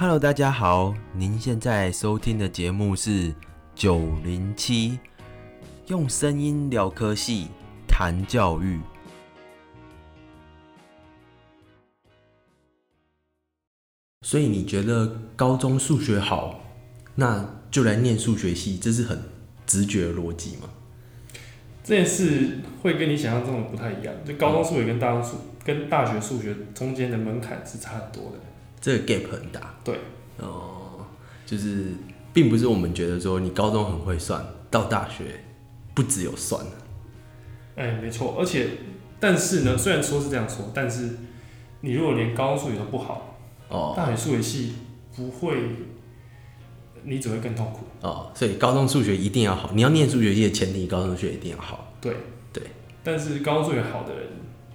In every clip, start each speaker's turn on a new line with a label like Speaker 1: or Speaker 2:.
Speaker 1: Hello，大家好，您现在收听的节目是九零七，用声音聊科系，谈教育。所以你觉得高中数学好，那就来念数学系，这是很直觉的逻辑吗？
Speaker 2: 这件事会跟你想象中的不太一样，就高中数学跟大中数跟大学数学中间的门槛是差很多的。
Speaker 1: 这个 gap 很大。
Speaker 2: 对，
Speaker 1: 哦，就是并不是我们觉得说你高中很会算，到大学不只有算了。
Speaker 2: 哎，没错，而且但是呢，虽然说是这样说，但是你如果连高中数学都不好，
Speaker 1: 哦
Speaker 2: 大学数学系不会，你只会更痛苦。
Speaker 1: 哦，所以高中数学一定要好，你要念数学系的前提，高中数学一定要好，
Speaker 2: 对
Speaker 1: 对，
Speaker 2: 但是高中数学好的人，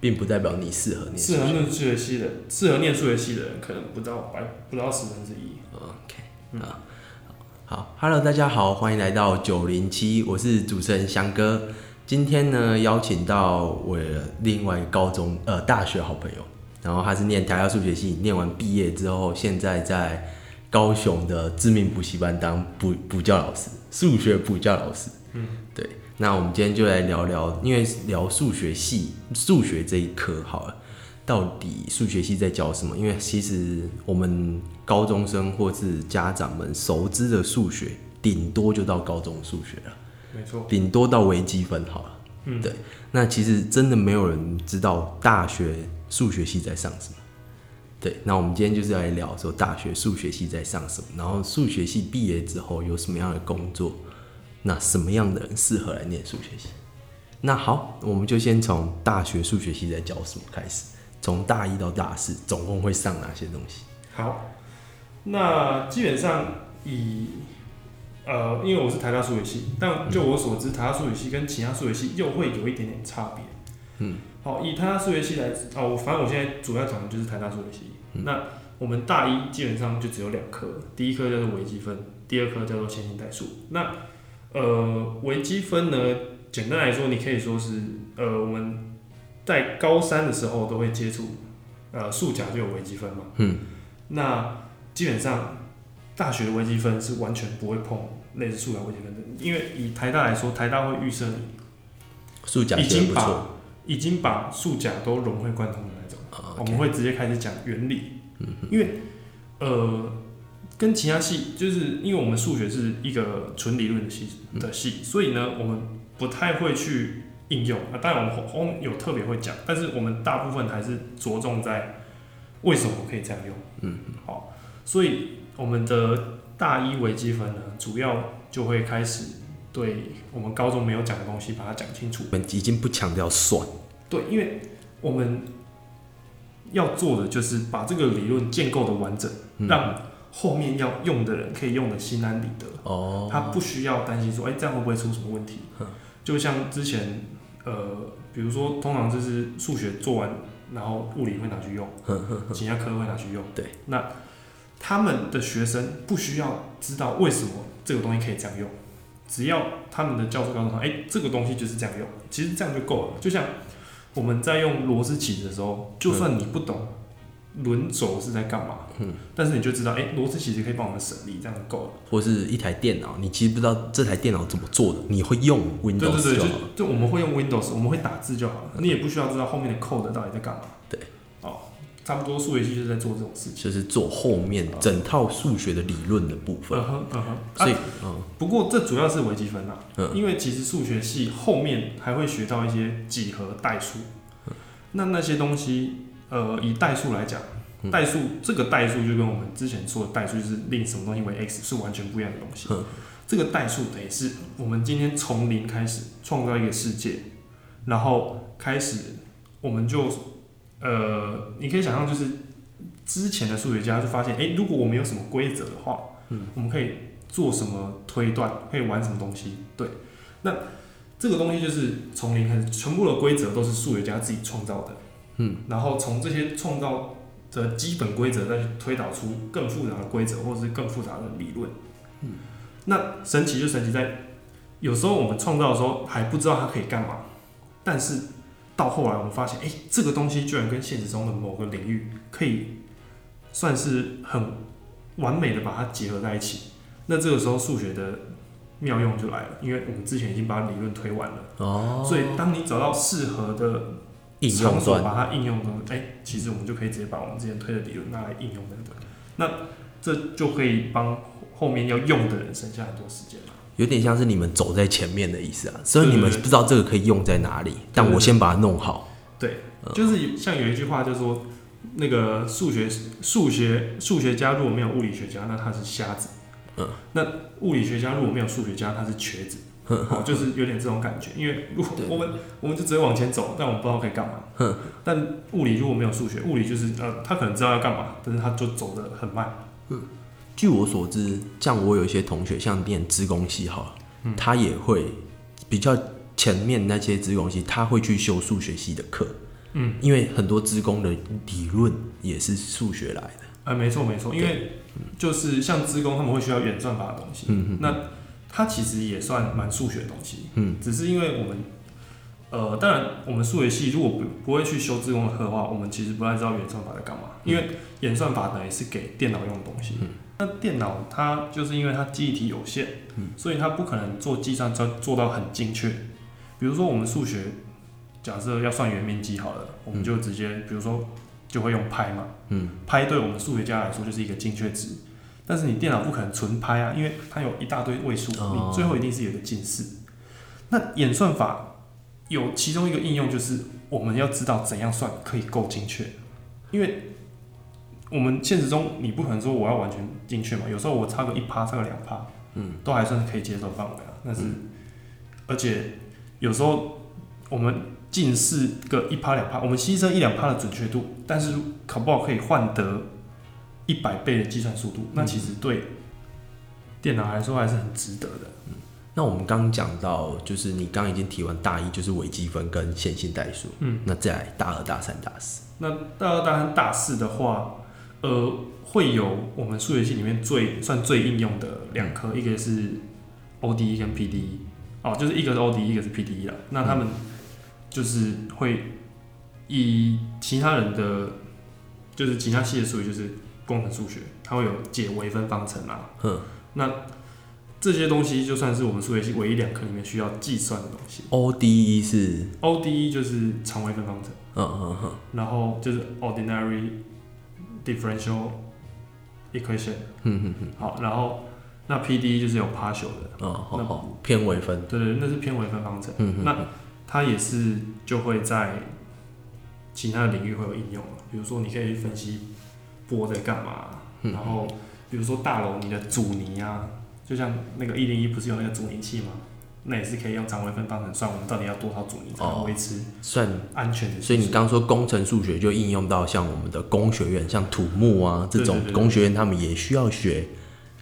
Speaker 1: 并不代表你适合念。
Speaker 2: 适合念数学系的，适合念数学系的人，可能不到百不到十分之一。
Speaker 1: OK，啊，好，Hello，大家好，欢迎来到九零七，我是主持人翔哥。今天呢，邀请到我的另外一个高中呃大学好朋友，然后他是念台大数学系，念完毕业之后，现在在高雄的知名补习班当补补教老师，数学补教老师。
Speaker 2: 嗯，
Speaker 1: 对。那我们今天就来聊聊，因为聊数学系数学这一科好了。到底数学系在教什么？因为其实我们高中生或是家长们熟知的数学，顶多就到高中数学了，
Speaker 2: 没错，
Speaker 1: 顶多到微积分好了。
Speaker 2: 嗯，
Speaker 1: 对那其实真的没有人知道大学数学系在上什么。对，那我们今天就是来聊说大学数学系在上什么，然后数学系毕业之后有什么样的工作，那什么样的人适合来念数学系？那好，我们就先从大学数学系在教什么开始，从大一到大四总共会上哪些东西？
Speaker 2: 好，那基本上以呃，因为我是台大数学系，但就我所知，台大数学系跟其他数学系又会有一点点差别。
Speaker 1: 嗯，
Speaker 2: 好，以台大数学系来，哦，我反正我现在主要讲的就是台大数学系。那我们大一基本上就只有两科，第一科叫做微积分，第二科叫做线性代数。那呃，微积分呢，简单来说，你可以说是呃，我们在高三的时候都会接触，呃，数甲就有微积分嘛。
Speaker 1: 嗯。
Speaker 2: 那基本上大学的微积分是完全不会碰类似数甲微积分的，因为以台大来说，台大会预设你
Speaker 1: 数甲
Speaker 2: 已经把已经把数甲都融会贯通的那种。
Speaker 1: 啊
Speaker 2: 我们会直接开始讲原理，因为呃，跟其他系就是因为我们数学是一个纯理论的系的系，所以呢，我们不太会去应用啊。当然，我们后有特别会讲，但是我们大部分还是着重在为什么可以这样用。
Speaker 1: 嗯，
Speaker 2: 好，所以我们的大一微积分呢，主要就会开始对我们高中没有讲的东西，把它讲清楚。
Speaker 1: 我们已经不强调算，
Speaker 2: 对，因为我们要做的就是把这个理论建构的完整，
Speaker 1: 嗯
Speaker 2: 让后面要用的人可以用的心安理得，
Speaker 1: 哦，
Speaker 2: 他不需要担心说，哎、这样会不会出什么问题？
Speaker 1: 嗯？
Speaker 2: 就像之前，呃，比如说，通常就是数学做完，然后物理会拿去用，其他科会拿去用。
Speaker 1: 对，
Speaker 2: 那他们的学生不需要知道为什么这个东西可以这样用，只要他们的教授告诉他，哎、这个东西就是这样用，其实这样就够了。就像我们在用螺丝起子的时候，就算你不懂轮轴是在干嘛，
Speaker 1: 嗯，
Speaker 2: 但是你就知道，哎、螺丝其实可以帮我们省力，这样就够了。
Speaker 1: 或是一台电脑，你其实不知道这台电脑怎么做的，你会用 Windows
Speaker 2: 对对，就
Speaker 1: 就好了。
Speaker 2: 就我们会用 Windows，我们会打字就好了，你也不需要知道后面的 code 到底在干嘛。
Speaker 1: 对，
Speaker 2: 哦，差不多数学系就是在做这种事情。
Speaker 1: 就是做后面整套数学的理论的部分，
Speaker 2: 嗯哼嗯哼，
Speaker 1: 所以
Speaker 2: 啊，
Speaker 1: 嗯
Speaker 2: 不过这主要是微积分啦，
Speaker 1: 嗯
Speaker 2: 因为其实数学系后面还会学到一些几何代数，
Speaker 1: 嗯
Speaker 2: 那那些东西，呃，以代数来讲，
Speaker 1: 嗯。
Speaker 2: 代数这个代数就跟我们之前说的代数就是令什么东西为 x 是完全不一样的东西。
Speaker 1: 嗯。
Speaker 2: 这个代数等于是我们今天从零开始创造一个世界，然后开始我们就呃，你可以想象就是之前的数学家就发现，诶，如果我们有什么规则的话，
Speaker 1: 嗯，
Speaker 2: 我们可以做什么推断，可以玩什么东西，对，那这个东西就是从零开始，全部的规则都是数学家自己创造的，
Speaker 1: 嗯，
Speaker 2: 然后从这些创造的基本规则再去推导出更复杂的规则或者是更复杂的理论，
Speaker 1: 嗯，
Speaker 2: 那神奇就神奇在，有时候我们创造的时候还不知道它可以干嘛，但是到后来我们发现，哎、这个东西居然跟现实中的某个领域可以算是很完美的把它结合在一起。那这个时候数学的妙用就来了，因为我们之前已经把理论推完了，
Speaker 1: 哦，
Speaker 2: 所以当你找到适合的
Speaker 1: 应用
Speaker 2: 场所
Speaker 1: 端，
Speaker 2: 把它应用中，哎、其实我们就可以直接把我们之前推的理论拿来应用那个，那这就可以帮后面要用的人省下很多时间嘛。
Speaker 1: 有点像是你们走在前面的意思啊。所以你们
Speaker 2: 对对对
Speaker 1: 不知道这个可以用在哪里，但我先把它弄好。
Speaker 2: 对，就是像有一句话就说，那个数学数学数学家如果没有物理学家，那他是瞎子。
Speaker 1: 嗯，
Speaker 2: 那物理学家如果没有数学家，他是瘸子。哦，就是有点这种感觉，因为如果我们我们就只会往前走，但我们不知道可以干嘛。但物理如果没有数学，物理就是呃，他可能知道要干嘛，但是他就走得很慢。
Speaker 1: 嗯据我所知，像我有一些同学，像念资工系好了，
Speaker 2: 嗯
Speaker 1: 他也会比较前面那些资工系，他会去修数学系的课。
Speaker 2: 嗯，
Speaker 1: 因为很多资工的理论也是数学来的。
Speaker 2: 呃，没错没错，因为就是像资工他们会需要演算法的东西，
Speaker 1: 嗯嗯
Speaker 2: 那它其实也算蛮数学的东西，
Speaker 1: 嗯，
Speaker 2: 只是因为我们，呃，当然我们数学系如果不不会去修自工的课的话，我们其实不太知道演算法在干嘛，因为演算法等于是给电脑用的东西，
Speaker 1: 嗯。
Speaker 2: 那电脑它就是因为它记忆体有限，
Speaker 1: 嗯。
Speaker 2: 所以它不可能做计算做做到很精确，比如说我们数学假设要算圆面积好了，我们就直接比如说就会用拍嘛。
Speaker 1: 嗯，
Speaker 2: 拍对我们数学家来说就是一个精确值，但是你电脑不可能纯拍啊，因为它有一大堆位数，
Speaker 1: 哦
Speaker 2: 你最后一定是有一个近似。那演算法有其中一个应用就是我们要知道怎样算可以够精确，因为我们现实中你不可能说我要完全精确嘛，有时候我差个一趴，差个两趴，
Speaker 1: 嗯，
Speaker 2: 都还算是可以接受范围啊。但是，而且有时候我们近似个一趴两趴，我们牺牲一两趴的准确度，但是可不好可以换得一百倍的计算速度，那其实对电脑来说还是很值得的。
Speaker 1: 嗯那我们刚刚讲到，就是你刚刚已经提完大一，就是微积分跟线性代数。
Speaker 2: 嗯，
Speaker 1: 那再来大二、大三、大四。
Speaker 2: 那大二、大三、大四的话，呃，会有我们数学系里面最算最应用的两科，一个是 ODE 跟 PDE，哦，就是一个是 ODE，一个是 PDE 啦。那他们就是会以其他人的，就是其他系的数学，就是工程数学，它会有解微分方程啊。
Speaker 1: 嗯，
Speaker 2: 那这些东西就算是我们数学系唯一两科里面需要计算的东西。
Speaker 1: ODE 是
Speaker 2: ，ODE 就是常微分方程。
Speaker 1: 嗯嗯嗯，
Speaker 2: 然后就是 ordinary differential equation，
Speaker 1: 嗯嗯嗯，
Speaker 2: 好，然后那 PD 就是有 partial 的，
Speaker 1: 哦，好
Speaker 2: 那
Speaker 1: 好，偏微分。
Speaker 2: 对对，那是偏微分方程，
Speaker 1: 嗯嗯，
Speaker 2: 那它也是就会在其他的领域会有应用了，比如说你可以分析波在干嘛，
Speaker 1: 嗯
Speaker 2: 然后比如说大楼你的阻尼啊，就像那个一零一不是有那个阻尼器吗？那也是可以用常微分方程算我们到底要多少阻尼才能
Speaker 1: 哦
Speaker 2: 维持
Speaker 1: 算。
Speaker 2: 安全。
Speaker 1: 所以你刚说工程数学就应用到像我们的工学院，像土木啊这种工学院，他们也需要学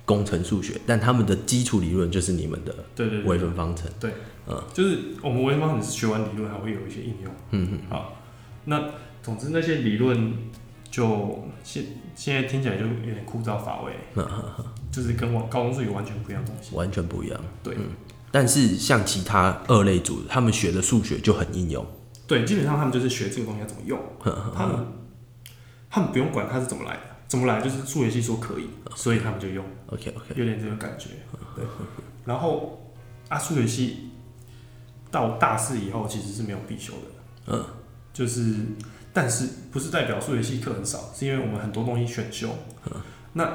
Speaker 1: 工程数学，但他们的基础理论就是你们的
Speaker 2: 对对对
Speaker 1: 微分方程。
Speaker 2: 对，嗯就是我们微分方程是学完理论还会有一些应用。
Speaker 1: 嗯嗯，
Speaker 2: 好，那总之那些理论就现现在听起来就有点枯燥乏味，就是跟我高中数学完全不一样的东西。
Speaker 1: 完全不一样。
Speaker 2: 对。
Speaker 1: 嗯但是像其他二类组，他们学的数学就很应用。
Speaker 2: 对，基本上他们就是学这个东西要怎么用，他们他们不用管它是怎么来的，怎么来就是数学系说可以，所以他们就用
Speaker 1: ，OK OK，
Speaker 2: 有点这个感觉。对，然后啊，数学系到大四以后其实是没有必修的，
Speaker 1: 嗯，
Speaker 2: 就是，但是不是代表数学系课很少，是因为我们很多东西选修，那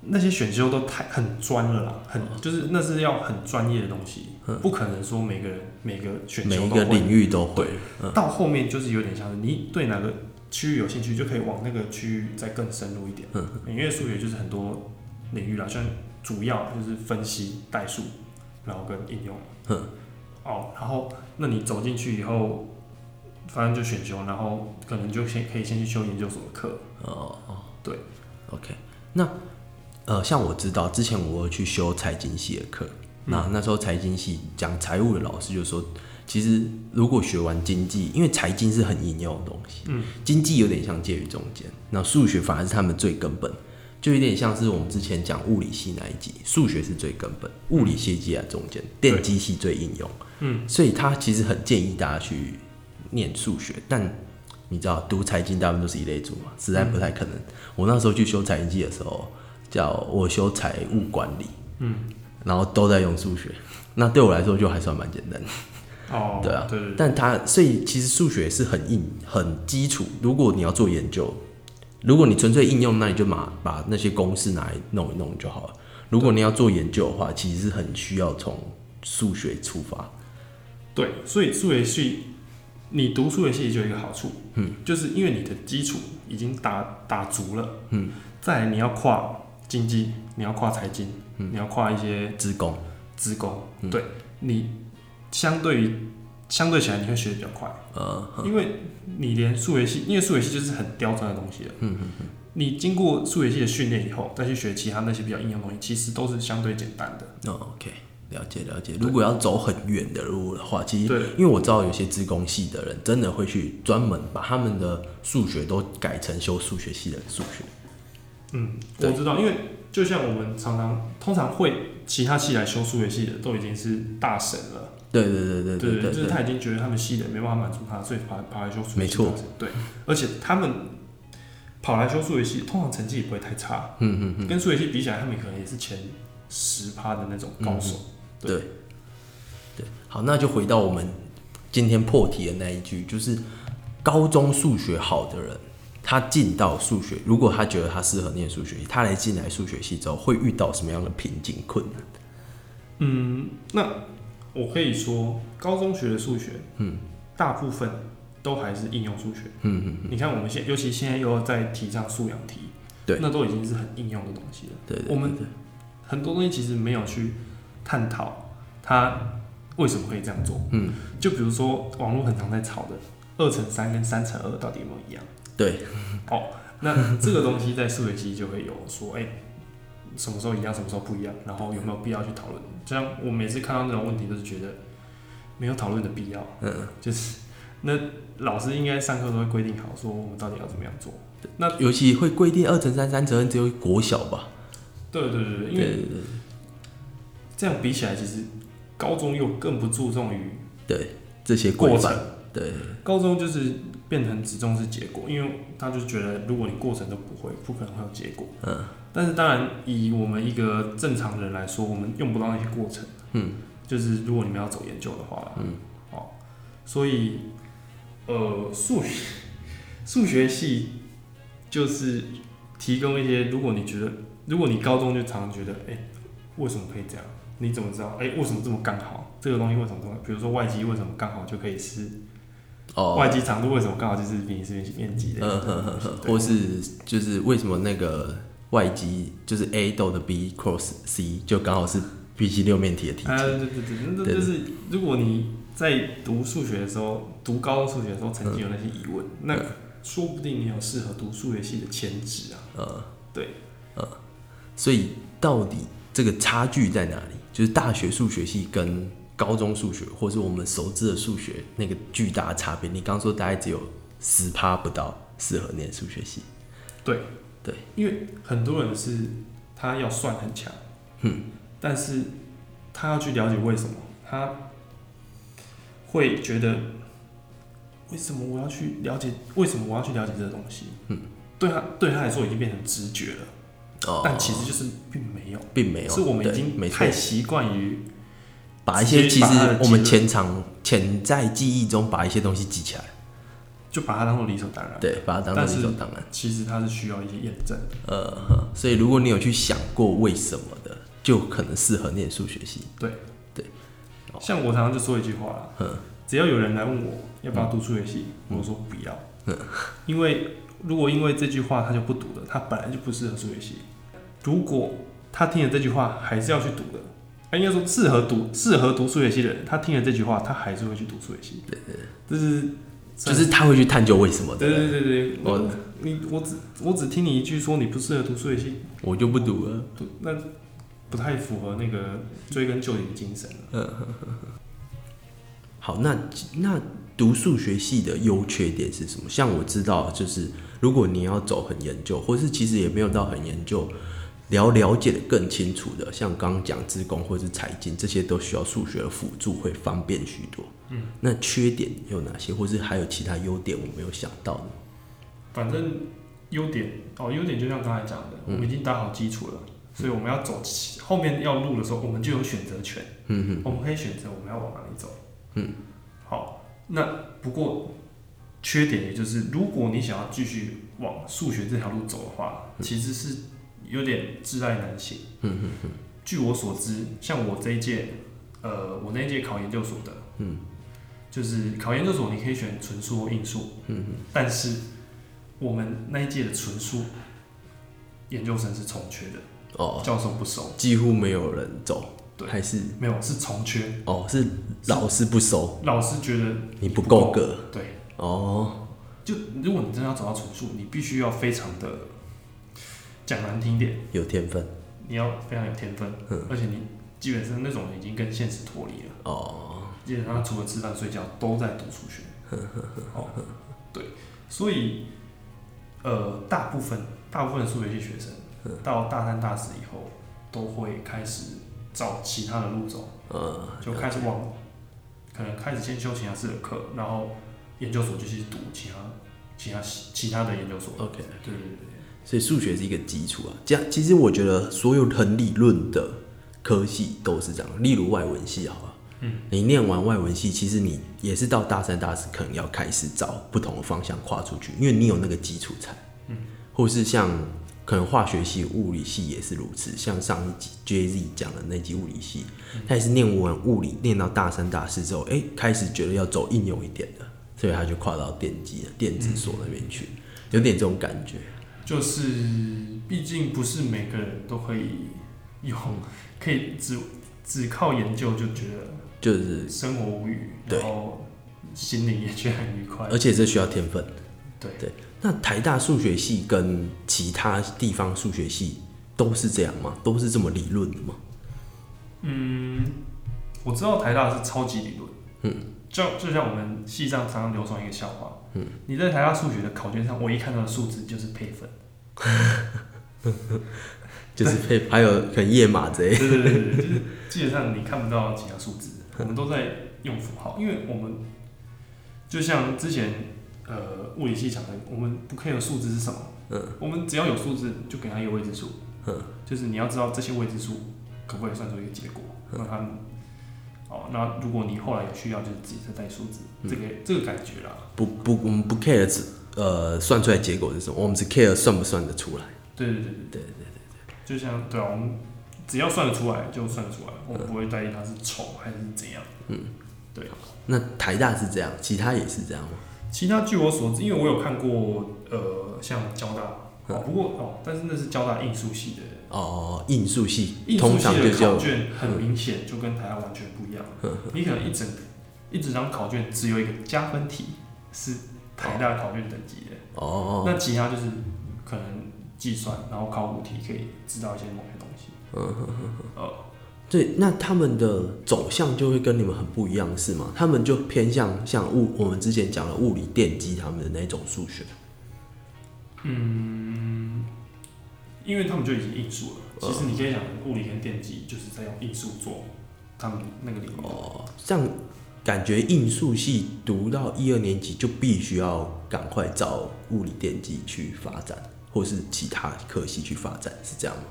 Speaker 2: 那些选修都太很专了啦，很就是那是要很专业的东西，不可能说每个人每个选
Speaker 1: 每
Speaker 2: 修都会
Speaker 1: 一个领域都会。
Speaker 2: 到后面就是有点像是你对哪个区域有兴趣，就可以往那个区域再更深入一点。
Speaker 1: 嗯，
Speaker 2: 因为数学就是很多领域啦，像主要就是分析、代数，然后跟应用。
Speaker 1: 嗯，
Speaker 2: 哦，然后那你走进去以后，反正就选修，然后可能就先可以先去修研究所的课。
Speaker 1: 哦哦，
Speaker 2: 对
Speaker 1: ，OK，那呃，像我知道之前我有去修财经系的课，那那时候财经系讲财务的老师就说，其实如果学完经济，因为财经是很应用的东西，
Speaker 2: 嗯，
Speaker 1: 经济有点像介于中间，那数学反而是他们最根本。就有点像是我们之前讲物理系那一集，数学是最根本，物理系介在中间，电机系最应用。
Speaker 2: 嗯，
Speaker 1: 所以他其实很建议大家去念数学，但你知道读财经大部分都是一类组嘛，实在不太可能。我那时候去修财经系的时候，叫我修财务管理，
Speaker 2: 嗯，
Speaker 1: 然后都在用数学，那对我来说就还算蛮简单。
Speaker 2: 哦，
Speaker 1: 对啊
Speaker 2: 对对对，
Speaker 1: 但它所以其实数学是很硬、很基础。如果你要做研究，如果你纯粹应用，那你就把把那些公式拿来弄一弄就好了。如果你要做研究的话，其实是很需要从数学出发。
Speaker 2: 对，所以数学系，你读数学系就有一个好处，
Speaker 1: 嗯，
Speaker 2: 就是因为你的基础已经打打足了，
Speaker 1: 嗯，
Speaker 2: 再来你要跨经济，你要跨财经，
Speaker 1: 嗯。
Speaker 2: 你要跨一些
Speaker 1: 职工，
Speaker 2: 职工，
Speaker 1: 嗯。
Speaker 2: 对你相对于相对起来你会学的比较快，
Speaker 1: 呃，
Speaker 2: 因为你连数学系，因为数学系就是很刁钻的东西了，
Speaker 1: 嗯嗯。
Speaker 2: 你经过数学系的训练以后，再去学其他那些比较应用的东西，其实都是相对简单的。
Speaker 1: 哦，OK，了解了解。如果要走很远的路的话，其实
Speaker 2: 对
Speaker 1: 因为我知道有些职工系的人真的会去专门把他们的数学都改成修数学系的数学。
Speaker 2: 嗯，我知道，因为就像我们常常通常会其他系来修数学系的，都已经是大神了。
Speaker 1: 对对对对
Speaker 2: 对
Speaker 1: 对对，
Speaker 2: 就是他已经觉得他们系的没办法满足他，所以跑跑来修数学系。
Speaker 1: 没错。
Speaker 2: 对，而且他们跑来修数学系，通常成绩也不会太差。
Speaker 1: 嗯嗯嗯，
Speaker 2: 跟数学系比起来，他们可能也是前十趴的那种高手。对
Speaker 1: 对对。好，那就回到我们今天破题的那一句，就是高中数学好的人，他进到数学，如果他觉得他适合念数学系，他来进来数学系之后，会遇到什么样的瓶颈困难？
Speaker 2: 嗯，那我可以说，高中学的数学，
Speaker 1: 嗯，
Speaker 2: 大部分都还是应用数学。
Speaker 1: 嗯嗯嗯，
Speaker 2: 你看，我们现尤其现在又在提倡素养题，
Speaker 1: 对
Speaker 2: 那都已经是很应用的东西了。
Speaker 1: 对
Speaker 2: 我们很多东西其实没有去探讨他为什么可以这样做。
Speaker 1: 嗯，
Speaker 2: 就比如说网络很常在吵的二乘三跟三乘二到底有没有一样？
Speaker 1: 对，哦
Speaker 2: 那这个东西在数学系就会有说，哎、什么时候一样，什么时候不一样，然后有没有必要去讨论？这样我每次看到那种问题，都是觉得没有讨论的必要。
Speaker 1: 嗯，
Speaker 2: 就是那老师应该上课都会规定好，说我们到底要怎么样做。那
Speaker 1: 尤其会规定二乘三、三乘二只有国小吧？
Speaker 2: 对对对对，因为这样比起来，其实高中又更不注重于
Speaker 1: 对，这些
Speaker 2: 过程，，
Speaker 1: 对。
Speaker 2: 高中就是变成只重视结果，因为他就觉得如果你过程都不会，不可能会有结果。
Speaker 1: 嗯，
Speaker 2: 但是当然，以我们一个正常人来说，我们用不到那些过程。
Speaker 1: 嗯，
Speaker 2: 就是如果你们要走研究的话，
Speaker 1: 嗯，
Speaker 2: 哦，所以呃，数学数学系就是提供一些，如果你觉得，如果你高中就常常觉得，哎、为什么可以这样？你怎么知道？哎、为什么这么刚好？这个东西为什么这么？比如说外机为什么刚好就可以是
Speaker 1: 哦，
Speaker 2: 外机长度为什么刚好就是比你是面积的？
Speaker 1: 嗯哼哼哼，或是就是为什么那个外机就是 A 斗的 B cross C 就刚好是 B 七六面体的体积
Speaker 2: 啊，
Speaker 1: 积，
Speaker 2: 对对对，那
Speaker 1: 对
Speaker 2: 就是如果你在读数学的时候，读高中数学的时候曾经有那些疑问，那
Speaker 1: 嗯
Speaker 2: 说不定你有适合读数学系的潜质啊。
Speaker 1: 呃，
Speaker 2: 对，
Speaker 1: 所以到底这个差距在哪里？就是大学数学系跟高中数学，或是我们熟知的数学那个巨大的差别。你刚刚说大概只有十趴不到适合念数学系，
Speaker 2: 对
Speaker 1: 对，
Speaker 2: 因为很多人是他要算很强，
Speaker 1: 嗯，
Speaker 2: 但是他要去了解为什么，他会觉得为什么我要去了解，为什么我要去了解这个东西？
Speaker 1: 嗯，
Speaker 2: 对他对他来说已经变成直觉了，
Speaker 1: 哦，
Speaker 2: 但其实就是并没有。
Speaker 1: 并没有，
Speaker 2: 是我们已经
Speaker 1: 没
Speaker 2: 太习惯于
Speaker 1: 把一些其实我们潜藏潜在记忆中把一些东西记起来，
Speaker 2: 就把它当做理所当然。，
Speaker 1: 对，把它当做理所当然。
Speaker 2: 其实它是需要一些验证的。
Speaker 1: 呃，所以如果你有去想过为什么的，就可能适合念数学系。对对
Speaker 2: 像我常常就说一句话啦，
Speaker 1: 嗯
Speaker 2: 只要有人来问我要不要读数学系，我说不要，
Speaker 1: 嗯
Speaker 2: 因为如果因为这句话他就不读了，他本来就不适合数学系。如果他听了这句话还是要去读的，他，应该说适合读适合读数学系的人，他听了这句话，他还是会去读数学系。对对，这是
Speaker 1: 就是他会去探究为什么
Speaker 2: 对，对对对，
Speaker 1: 我
Speaker 2: 我你我只我只听你一句说你不适合读数学系，
Speaker 1: 我就不读了。
Speaker 2: 不那不太符合那个追根究底的精神了。
Speaker 1: 好，那那读数学系的优缺点是什么？像我知道，就是如果你要走很研究，或是其实也没有到很研究，了了解的更清楚的，像刚刚讲自工或是财经，这些都需要数学的辅助，会方便许多。嗯，那缺点有哪些，或是还有其他优点我没有想到的？
Speaker 2: 反正优点哦，优点就像刚才讲的，我们已经打好基础了，所以我们要走后面要录的时候，我们就有选择权。嗯嗯，我们可以选择我们要往哪里走。嗯，好，那不过缺点也就是，如果你想要继续往数学这条路走的话，其实是有点挚爱难行。嗯嗯嗯。据我所知，像我这一届，呃，我那一届考研究所的，嗯，就是考研究所你可以选纯数或应数。嗯嗯。但是我们那一届的纯数研究生是重缺的，哦，教授不收，
Speaker 1: 几乎没有人走。还是？
Speaker 2: 没有，是重缺。
Speaker 1: 哦，是老师不收，
Speaker 2: 老师觉得
Speaker 1: 你不够格，
Speaker 2: 对，哦，就如果你真的要找到纯数，你必须要非常的讲难听点，
Speaker 1: 有天分，
Speaker 2: 你要非常有天分，而且你基本上那种已经跟现实脱离了，哦，基本上除了吃饭睡觉都在读数学，哦，对，所以呃，大部分大部分的数学系学生到大三大四以后都会开始。找其他的路走，嗯，就开始往，可能开始先修其他式的课，然后研究所就去读其他、其他、其他的研究所。
Speaker 1: OK，
Speaker 2: 对对对。
Speaker 1: 所以数学是一个基础啊。这样，其实我觉得所有很理论的科系都是这样。例如外文系，好吧，嗯，你念完外文系，其实你也是到大三、大四可能要开始找不同的方向跨出去，因为你有那个基础才，嗯，或是像。可能化学系、物理系也是如此。像上一集 J Z 讲的那集物理系，他也是念完物理，念到大三、大四之后，哎，开始觉得要走应用一点的，所以他就跨到电机、电子所那边去，有点这种感觉。
Speaker 2: 就是，毕竟不是每个人都可以用，可以只只靠研究就觉得
Speaker 1: 就是
Speaker 2: 生活无语，然后心里也觉得很愉快。
Speaker 1: 而且这需要天分。
Speaker 2: 对
Speaker 1: 对。那台大数学系跟其他地方数学系都是这样吗？都是这么理论的吗？
Speaker 2: 嗯，我知道台大是超级理论。嗯，就就像我们系上常常流传一个笑话。嗯，你在台大数学的考卷上，唯一看到的数字就是配分，
Speaker 1: 就是配，还有可能页码这
Speaker 2: 些。对对对对，就是基本上你看不到其他数字，我们都在用符号，因为我们就像之前。呃，物理系讲的，我们不 care 数字是什么，嗯，我们只要有数字，就给他一个未知数，嗯，就是你要知道这些未知数可不可以算出一个结果，那他们，哦，那如果你后来有需要，就是自己再带数字，这个这个感觉啦，
Speaker 1: 不不，我们不 care 只呃算出来结果是什么，我们只 care 算不算得出来，
Speaker 2: 对对对对。对对对对，就像对啊，我们只要算得出来就算得出来，我们不会在意它是丑还是怎样，嗯，对，
Speaker 1: 那台大是这样，其他也是这样吗？
Speaker 2: 其他据我所知，因为我有看过，呃，像交大，哦，不过哦，但是那是交大应数系的。
Speaker 1: 哦，应数系，
Speaker 2: 应数系的考卷很明显就跟台大完全不一样。你可能一整一整张考卷只有一个加分题是台大考卷等级的。哦。那其他就是可能计算，然后考古题可以知道一些某些东西。嗯哼哼
Speaker 1: 哼。哦。对，那他们的走向就会跟你们很不一样，是吗？他们就偏向像物，我们之前讲的物理电机他们的那种数学。
Speaker 2: 嗯，因为他们就已经应数了。其实你可以讲，物理跟电机就是在用应数做他们那个领域。哦，
Speaker 1: 这样感觉应数系读到一二年级就必须要赶快找物理电机去发展，或是其他科系去发展，是这样吗？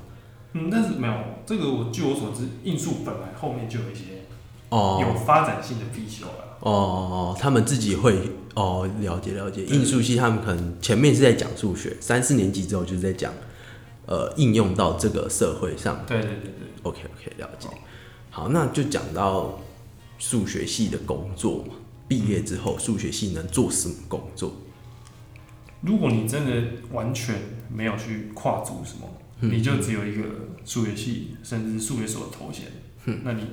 Speaker 2: 嗯，但是没有这个，我据我所知，应数本来后面就有一些哦有发展性的必修了。
Speaker 1: 哦哦，他们自己会哦了解了解，应数系他们可能前面是在讲数学，三四年级之后就是在讲呃应用到这个社会上。
Speaker 2: 对对对对
Speaker 1: ，OK OK，了解。好，那就讲到数学系的工作嘛，毕业之后数学系能做什么工作？
Speaker 2: 如果你真的完全没有去跨足什么。你就只有一个数学系，甚至数学所的头衔，那你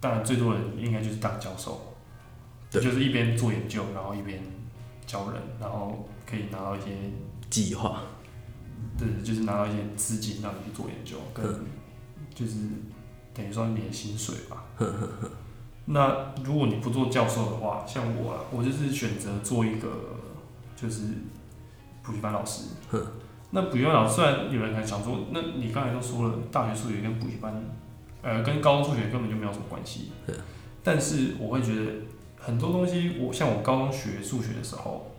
Speaker 2: 当然最多人应该就是当教授，就是一边做研究，然后一边教人，然后可以拿到一些
Speaker 1: 计划，
Speaker 2: 对，就是拿到一些资金让你去做研究，跟就是等于说你的薪水吧。那如果你不做教授的话，像我，我就是选择做一个就是补习班老师。那补习班老师虽然有人还想说，那你刚才都说了，大学数学跟补习班，呃，跟高中数学根本就没有什么关系。但是我会觉得很多东西，我像我高中学数学的时候，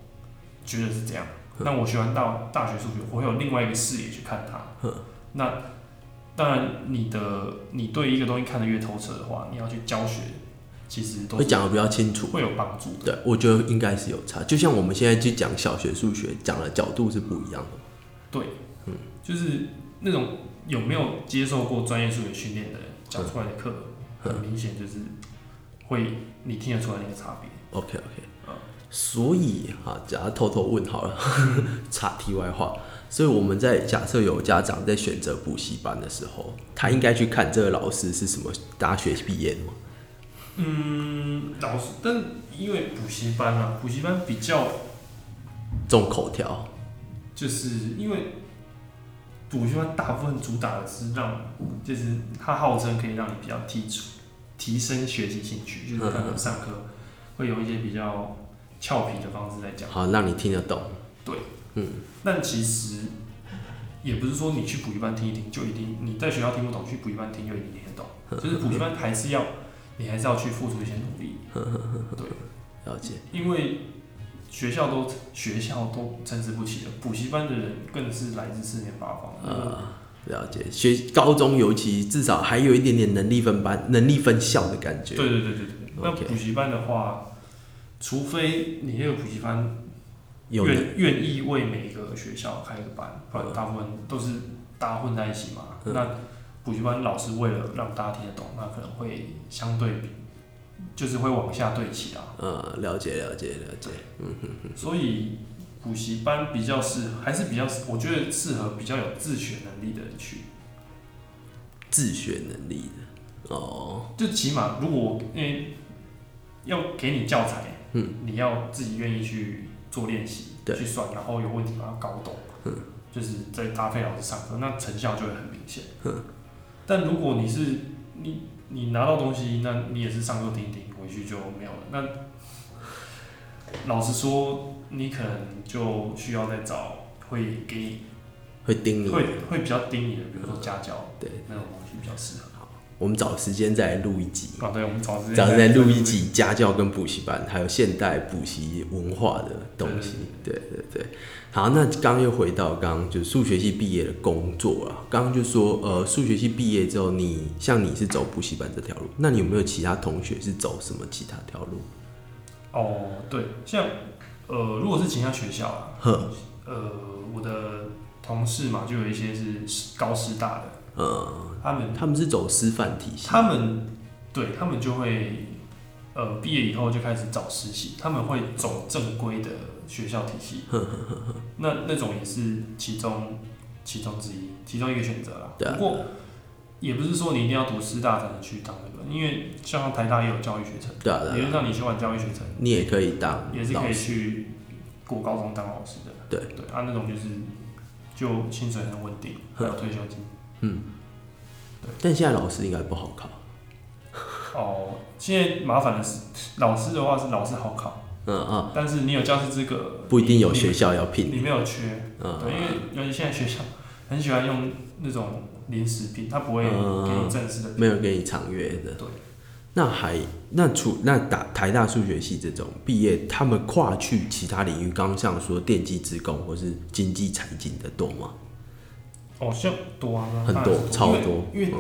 Speaker 2: 觉得是这样。那我学完到大学数学，我会有另外一个视野去看它。那当然，你的你对一个东西看得越透彻的话，你要去教学，其实都
Speaker 1: 会讲的比较清楚，
Speaker 2: 会有帮助。
Speaker 1: 对，我觉得应该是有差。就像我们现在去讲小学数学，讲的角度是不一样的。
Speaker 2: 对，嗯，就是那种有没有接受过专业数学训练的人讲出来的课，很明显就是会你听得出来那个差别。
Speaker 1: OK OK，啊，所以哈，假如偷偷问好了，插题外话。所以我们在假设有家长在选择补习班的时候，他应该去看这个老师是什么大学毕业的吗？
Speaker 2: 嗯，老师，但因为补习班啊，补习班比较
Speaker 1: 重口条，
Speaker 2: 就是因为补习班大部分主打的是让，就是它号称可以让你比较提出提升学习兴趣，就是可能上课会有一些比较俏皮的方式在讲，
Speaker 1: 好让你听得懂。
Speaker 2: 对。嗯，但其实也不是说你去补习班听一听就一定你在学校听不懂，去补习班听就一定听得懂。就是补习班还是要你还是要去付出一些努力。对，
Speaker 1: 了解。
Speaker 2: 因为学校都学校都参差不齐的，补习班的人更是来自四面八方。
Speaker 1: 啊，了解。学高中尤其至少还有一点点能力分班、能力分校的感觉。
Speaker 2: 对对对对对。那补习班的话，除非你那个补习班。愿愿意为每一个学校开一个班，不然大部分都是大家混在一起嘛。那补习班老师为了让大家听得懂，那可能会相对就是会往下对齐啊。
Speaker 1: 嗯，了解了解了解。嗯
Speaker 2: 哼哼。所以补习班比较适，还是比较，我觉得适合比较有自学能力的人去。
Speaker 1: 自学能力的哦，
Speaker 2: 就起码如果因为要给你教材，嗯，你要自己愿意去。做练习，去算，然后有问题把它搞懂，嗯就是在搭配老师上课，那成效就会很明显。但如果你是你你拿到东西，那你也是上课听听，回去就没有了。那老实说，你可能就需要再找会给你
Speaker 1: 会盯你，
Speaker 2: 会会比较盯你的，比如说家教，对那种东西比较适合。
Speaker 1: 我们找时间再来录一集。
Speaker 2: 啊，对，我们找时间。
Speaker 1: 找再录一集家教跟补习班，还有现代补习文化的东西。对对对。好，那刚刚又回到刚刚就数学系毕业的工作啊。刚刚就说，呃，数学系毕业之后，你像你是走补习班这条路，那你有没有其他同学是走什么其他条路？
Speaker 2: 哦，对，像呃，如果是其他学校啊，呃，我的同事嘛，就有一些是高师大的。
Speaker 1: 呃，
Speaker 2: 他们
Speaker 1: 他们是走师范体系，
Speaker 2: 他们对他们就会呃毕业以后就开始找实习，他们会走正规的学校体系，那那种也是其中其中之一，其中一个选择啦。不过也不是说你一定要读师大才能去当那个，因为像台大也有教育学程，
Speaker 1: 对啊，
Speaker 2: 理论上你修完教育学程，
Speaker 1: 你也可以当，
Speaker 2: 也是可以去过高中当老师的。
Speaker 1: 对。
Speaker 2: 对，啊，那种就是就薪水很稳定，还有退休金。
Speaker 1: 但现在老师应该不好考。
Speaker 2: 哦，现在麻烦的是，老师的话是老师好考，嗯嗯，但是你有教师资格，
Speaker 1: 不一定有学校要聘。
Speaker 2: 你，没有缺，嗯，对，因为尤其现在学校很喜欢用那种临时聘，他不会给你正式的，
Speaker 1: 没有给你长约的，
Speaker 2: 对。
Speaker 1: 那还那除那打台大数学系这种毕业，他们跨去其他领域，刚像说电机职工或是经济财经的多吗？
Speaker 2: 哦，像多啊，
Speaker 1: 很多，超多。
Speaker 2: 因为，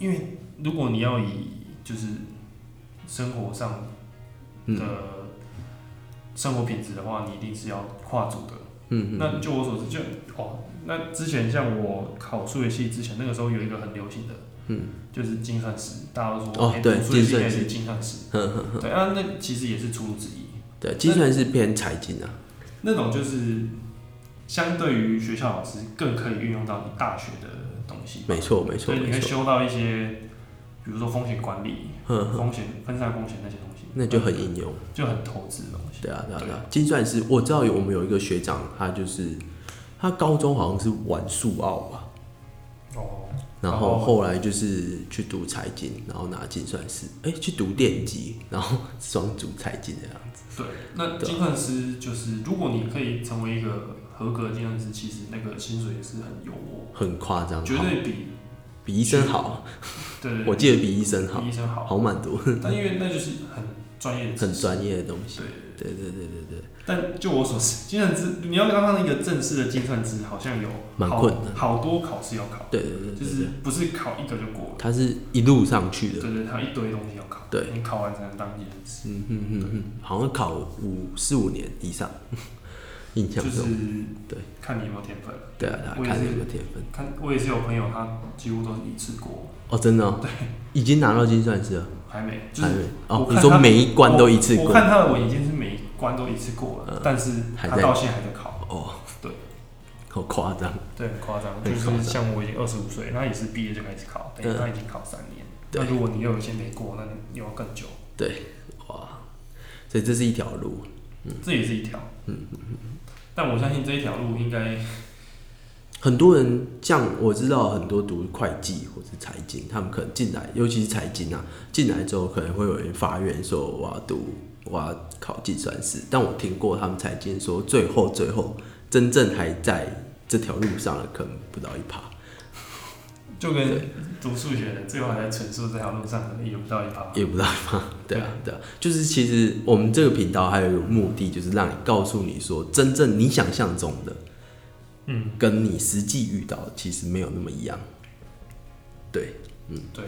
Speaker 2: 因为如果你要以就是生活上的生活品质的话，你一定是要跨组的。嗯嗯。那就我所知，就哦，那之前像我考数学系之前，那个时候有一个很流行的，嗯，就是精算师，大家都说
Speaker 1: 哦，对，
Speaker 2: 数学系该是精算师。对啊，那其实也是出路之一。
Speaker 1: 对，精算是偏财经啊。
Speaker 2: 那种就是。相对于学校老师，更可以运用到你大学的东西。
Speaker 1: 没错，没错。
Speaker 2: 所以你会修到一些，比如说风险管理、风险分散风险那些东西，
Speaker 1: 那就很应用，
Speaker 2: 就很投资的东西。
Speaker 1: 对啊，对啊，对啊。精算师，我知道有我们有一个学长，他就是他高中好像是玩数奥吧。哦。然后后来就是去读财经，然后拿精算师，哎，去读电机，然后双主财经这样子。
Speaker 2: 对，那精算师就是如果你可以成为一个。合格的计算师，其实那个薪水也是很优渥，
Speaker 1: 很夸张，
Speaker 2: 绝
Speaker 1: 好。
Speaker 2: 对比
Speaker 1: 比医生好，
Speaker 2: 对对对。
Speaker 1: 我记得比医生好
Speaker 2: 比，医生好。
Speaker 1: 好蛮多，
Speaker 2: 但因为那就是很专业的，
Speaker 1: 很。专业的东西。
Speaker 2: 对，
Speaker 1: 对对。对对对，
Speaker 2: 但就我所知，计算师你要当上一个正式的计算师，好像有好
Speaker 1: 蛮困难。
Speaker 2: 好多考试要考，
Speaker 1: 对对对对
Speaker 2: 就是不是考一个就过了。
Speaker 1: 他是一路上去的。
Speaker 2: 对对，它有一堆东西要考，
Speaker 1: 对。
Speaker 2: 你考完才能当计算师。
Speaker 1: 嗯哼哼哼，好像考五四五年以上，印象
Speaker 2: 就是。
Speaker 1: 对
Speaker 2: 看你有没有天分。
Speaker 1: 对啊，看你有没有天分。
Speaker 2: 看我也是有朋友，他几乎都是一次过，
Speaker 1: 哦，真的、哦。对。已经拿到金钻石了，
Speaker 2: 还没，就是
Speaker 1: 还没。哦你说每一关都一次过。
Speaker 2: 我看他的文已经是每一关都一次过了，
Speaker 1: 嗯
Speaker 2: 但是他到现在还在考。
Speaker 1: 哦。
Speaker 2: 对。
Speaker 1: 好夸张。
Speaker 2: 对，很夸张。就是像我已经二十五岁，他也是毕业就开始考，等于
Speaker 1: 嗯
Speaker 2: 他已经考三年。
Speaker 1: 对
Speaker 2: 那如果你又有一些没过，那你又要更久。
Speaker 1: 对，哇，所以这是一条路。
Speaker 2: 这也是一条嗯。嗯但我相信这一条路应该
Speaker 1: 很多人像我知道很多读会计或是财经，他们可能进来，尤其是财经啊，进来之后可能会有人发愿说我要读，我要考计算师。但我听过他们财经说，最后最后真正还在这条路上的可能不到一趴。
Speaker 2: 就跟读数学的最后还在纯数这条路上的也不到一趴。
Speaker 1: 也不到一趴？对啊，对啊，就是其实我们这个频道还有一个目的，就是让你告诉你说，真正你想象中的，
Speaker 2: 嗯，
Speaker 1: 跟你实际遇到的其实没有那么一样。对，嗯，
Speaker 2: 对，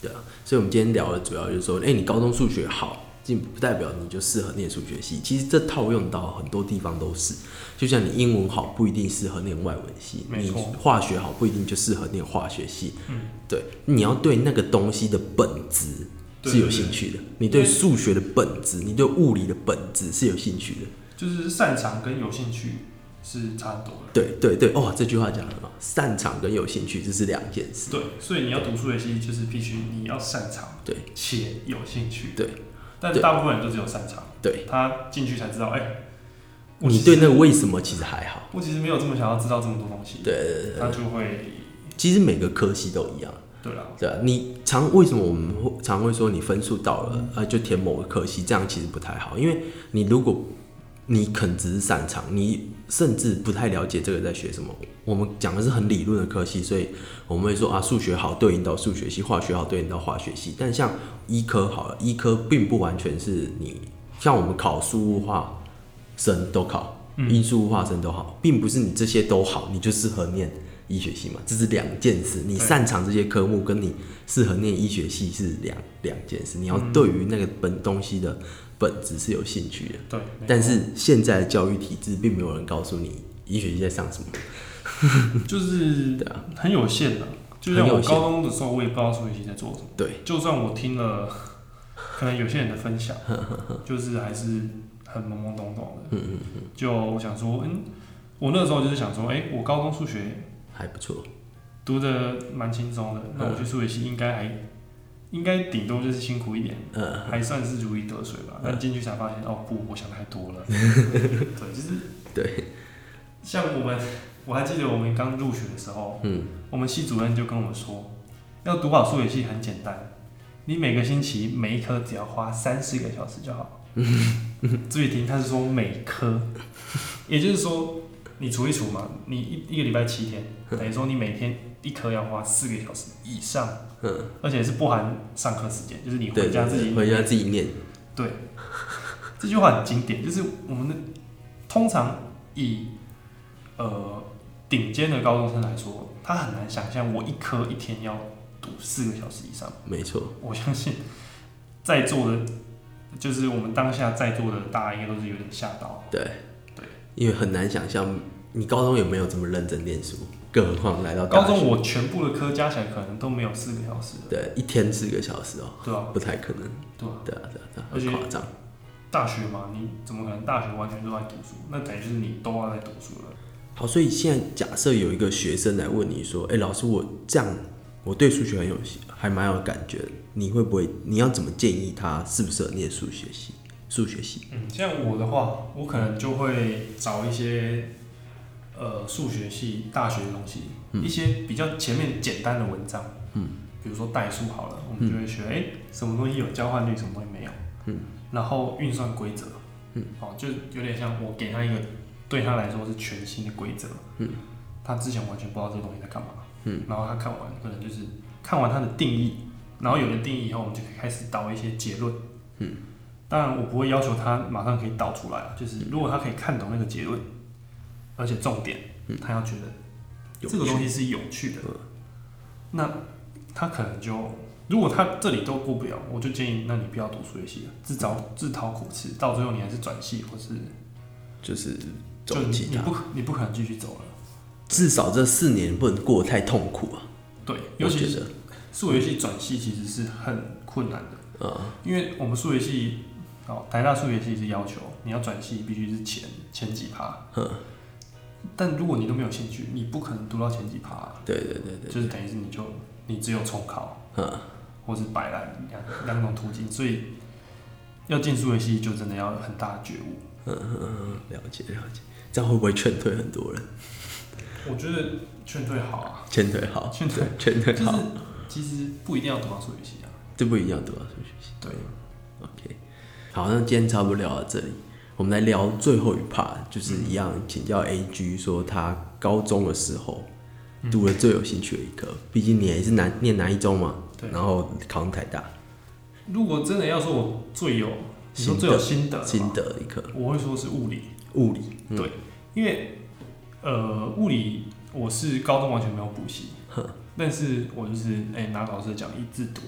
Speaker 1: 对啊，所以我们今天聊的主要就是说，哎、你高中数学好，并不代表你就适合念数学系。其实这套用到很多地方都是，就像你英文好不一定适合念外文系，你化学好不一定就适合念化学系。
Speaker 2: 嗯，
Speaker 1: 对，你要对那个东西的本质是有兴趣的，你对数学的本质，你对物理的本质是有兴趣的。
Speaker 2: 就是擅长跟有兴趣是差很多的。
Speaker 1: 对对对，哦，这句话讲的很好，擅长跟有兴趣这是两件事。
Speaker 2: 对，所以你要读数学系，就是必须你要擅长，
Speaker 1: 对，
Speaker 2: 且有兴趣。
Speaker 1: 对
Speaker 2: 但大部分人都只有擅长，
Speaker 1: 对，
Speaker 2: 他进去才知道，哎、我
Speaker 1: 你对那个为什么其实还好。
Speaker 2: 我其实没有这么想要知道这么多东西，
Speaker 1: 对对对
Speaker 2: 他，就会，
Speaker 1: 其实每个科系都一样。
Speaker 2: 对啊，
Speaker 1: 对啊，你常为什么我们会常会说你分数到了，呃，就填某个科系，这样其实不太好，因为你如果你肯只是擅长，你甚至不太了解这个在学什么。我们讲的是很理论的科系，所以我们会说啊，数学好对应到数学系，化学好对应到化学系。但像医科好了，医科并不完全是你像我们考数物化生都考，
Speaker 2: 嗯
Speaker 1: 因数物化生都好，并不是你这些都好，你就适合念医学系嘛，这是两件事。你擅长这些科目，跟你适合念医学系是两两件事。你要对于那个本东西的本质是有兴趣的。
Speaker 2: 对，
Speaker 1: 但是现在的教育体制并没有人告诉你医学系在上什么。
Speaker 2: 就是很有限的。就像我高中的时候，我也不知道数学系在做什么。
Speaker 1: 对，
Speaker 2: 就算我听了，可能有些人的分享，就是还是很懵懵懂懂的。
Speaker 1: 嗯嗯嗯，
Speaker 2: 就我想说，嗯，我那时候就是想说，哎、我高中数学
Speaker 1: 还不错。
Speaker 2: 读的蛮轻松的，那我去数学系应该还应该顶多就是辛苦一点，
Speaker 1: 嗯，
Speaker 2: 还算是如鱼得水吧。但进去才发现，哦不，我想太多了。对，就是
Speaker 1: 对，
Speaker 2: 像我们，我还记得我们刚入学的时候，
Speaker 1: 嗯，
Speaker 2: 我们系主任就跟我们说，要读好数学系很简单，你每个星期每一科只要花三四个小时就好。注意听，他是说每科，也就是说你除一除嘛，你一一个礼拜七天，等于说你每天一科要花四个小时以上，
Speaker 1: 嗯，
Speaker 2: 而且是不含上课时间，就是你回家自己
Speaker 1: 回家自己念。
Speaker 2: 对，这句话很经典，就是我们的通常以呃顶尖的高中生来说，他很难想象我一科一天要读四个小时以上。
Speaker 1: 没错，
Speaker 2: 我相信在座的，就是我们当下在座的大家应该都是有点吓到。
Speaker 1: 对。
Speaker 2: 对，
Speaker 1: 因为很难想象你高中有没有这么认真念书，更何况来到
Speaker 2: 高中我全部的科加起来可能都没有四个小时，
Speaker 1: 对一天四个小时哦，
Speaker 2: 对啊、
Speaker 1: 不太可能。
Speaker 2: 对
Speaker 1: 啊，对啊，对啊，
Speaker 2: 而且
Speaker 1: 很夸张。
Speaker 2: 大学嘛，你怎么可能大学完全都在读书？那等于就是你都要在读书了。
Speaker 1: 好，所以现在假设有一个学生来问你说：“哎、老师，我这样我对数学很有，还蛮有感觉，你会不会？你要怎么建议他适不适合念数学系？数学系？
Speaker 2: 嗯，像我的话，我可能就会找一些呃数学系大学的东西，一些比较前面简单的文章，
Speaker 1: 嗯，
Speaker 2: 比如说代数好了，我们就会学，哎、什么东西有交换率，什么东西没有，
Speaker 1: 嗯，
Speaker 2: 然后运算规则，
Speaker 1: 嗯，
Speaker 2: 哦，就有点像我给他一个对他来说是全新的规则。嗯，他之前完全不知道这个东西在干嘛。嗯，然后他看完可能就是看完它的定义，然后有了定义以后，我们就可以开始导一些结论。嗯，当然我不会要求他马上可以导出来啊，就是如果他可以看懂那个结论，而且重点，他要觉得这个东西是有趣的，那他可能就如果他这里都过不了，我就建议那你不要读数学系了，自找自讨苦吃，到最后你还是转系或是
Speaker 1: 就是
Speaker 2: 就
Speaker 1: 走其他，
Speaker 2: 你你不可你不可能继续走了。
Speaker 1: 至少这四年不能过得太痛苦啊。
Speaker 2: 对，尤其是，数学系转系其实是很困难的，
Speaker 1: 啊，
Speaker 2: 因为我们数学系哦，台大数学系是要求你要转系必须是前前几趴，
Speaker 1: 嗯，
Speaker 2: 但如果你都没有兴趣，你不可能读到前几趴啊、
Speaker 1: 对对对对，
Speaker 2: 就是等于是你就你只有重考
Speaker 1: 嗯，
Speaker 2: 或是摆烂两两种途径，所以要进数学系就真的要有很大的觉悟。
Speaker 1: 嗯了解了解，这样会不会劝退很多人？
Speaker 2: 我觉得劝退好啊，
Speaker 1: 劝退好，
Speaker 2: 劝退
Speaker 1: 劝退
Speaker 2: 就是
Speaker 1: 好，
Speaker 2: 其实不一定要读到数学系啊。
Speaker 1: 这不一定要读到？数学系。
Speaker 2: 对
Speaker 1: ，OK，好，那今天差不多聊到这里，我们来聊最后一 part，就是一样请教 AG 说他高中的时候读了最有兴趣的一科，毕竟你也是南念南一中嘛，
Speaker 2: 对。
Speaker 1: 然后考上台大，
Speaker 2: 如果真的要说我最有，你说
Speaker 1: 心
Speaker 2: 最有心得，
Speaker 1: 心得一科，
Speaker 2: 我会说是物理。
Speaker 1: 物理，
Speaker 2: 对，因为呃，物理我是高中完全没有补习，但是我就是哎、拿老师的讲义自读，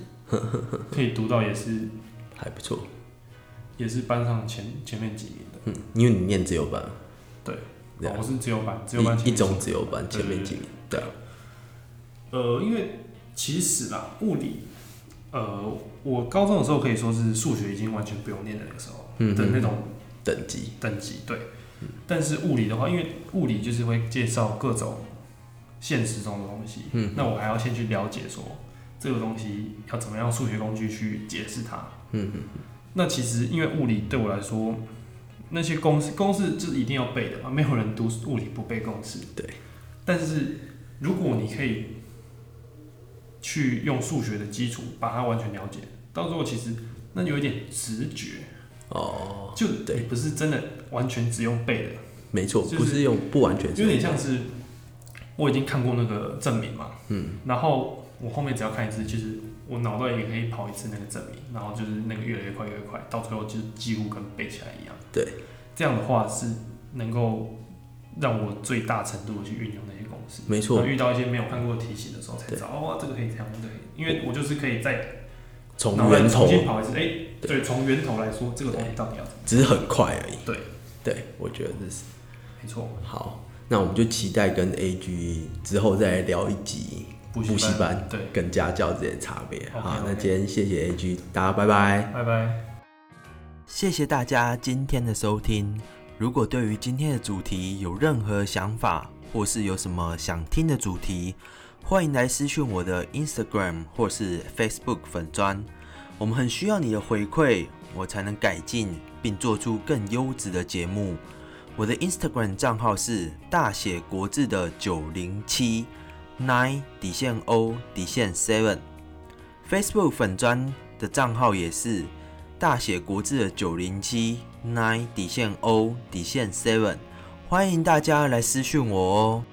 Speaker 2: 可以读到也是
Speaker 1: 还不错，
Speaker 2: 也是班上前前面几名。的。
Speaker 1: 嗯，因为你念自由班，
Speaker 2: 对，我是自由班，自由班
Speaker 1: 一一种
Speaker 2: 几
Speaker 1: 自由班前面几名，对啊，
Speaker 2: 呃，因为其实啦，物理，呃，我高中的时候可以说是数学已经完全不用念的那个时候
Speaker 1: 嗯
Speaker 2: 的那种
Speaker 1: 等级，
Speaker 2: 等级，对。但是物理的话，因为物理就是会介绍各种现实中的东西，
Speaker 1: 嗯，
Speaker 2: 那我还要先去了解说这个东西要怎么样数学工具去解释它。
Speaker 1: 嗯嗯。
Speaker 2: 那其实因为物理对我来说，那些公式公式就是一定要背的嘛，没有人读物理不背公式。
Speaker 1: 对。
Speaker 2: 但是如果你可以去用数学的基础把它完全了解，到最后其实那有一点直觉，
Speaker 1: 哦，
Speaker 2: 就
Speaker 1: 对
Speaker 2: 你不是真的完全只用背的，
Speaker 1: 没错，
Speaker 2: 就是
Speaker 1: 不是用不完全是
Speaker 2: 有点像是我已经看过那个证明嘛，
Speaker 1: 嗯，
Speaker 2: 然后我后面只要看一次，就是我脑袋也可以跑一次那个证明，然后就是那个越来越快越来越快，到最后就几乎跟背起来一样。
Speaker 1: 对，
Speaker 2: 这样的话是能够让我最大程度的去运用那些公式。
Speaker 1: 没错
Speaker 2: 那遇到一些没有看过的题型的时候，才
Speaker 1: 对
Speaker 2: 知道哦，这个可以这样，对，因为我就是可以在
Speaker 1: 从源头
Speaker 2: 重，新跑一次，哎、对，从源头来说，这个东西到底要怎么？
Speaker 1: 只是很快而已。
Speaker 2: 对，
Speaker 1: 对，我觉得这是
Speaker 2: 没错，
Speaker 1: 好。那我们就期待跟 AG 之后再来聊一集
Speaker 2: 补
Speaker 1: 补习班
Speaker 2: 对，
Speaker 1: 跟家教之间的差别。好，那今天谢谢 AG，大家拜拜。
Speaker 2: 拜拜。
Speaker 1: 谢谢大家今天的收听。如果对于今天的主题有任何想法，或是有什么想听的主题，欢迎来私讯我的 Instagram 或是 Facebook 粉砖。我们很需要你的回馈，我才能改进并做出更优质的节目。我的 Instagram 账号是大写国字的九零七 nine 底线 O 底线 seven。Facebook 粉砖的账号也是大写国字的九零七 nine 底线 O 底线 seven，欢迎大家来私讯我哦。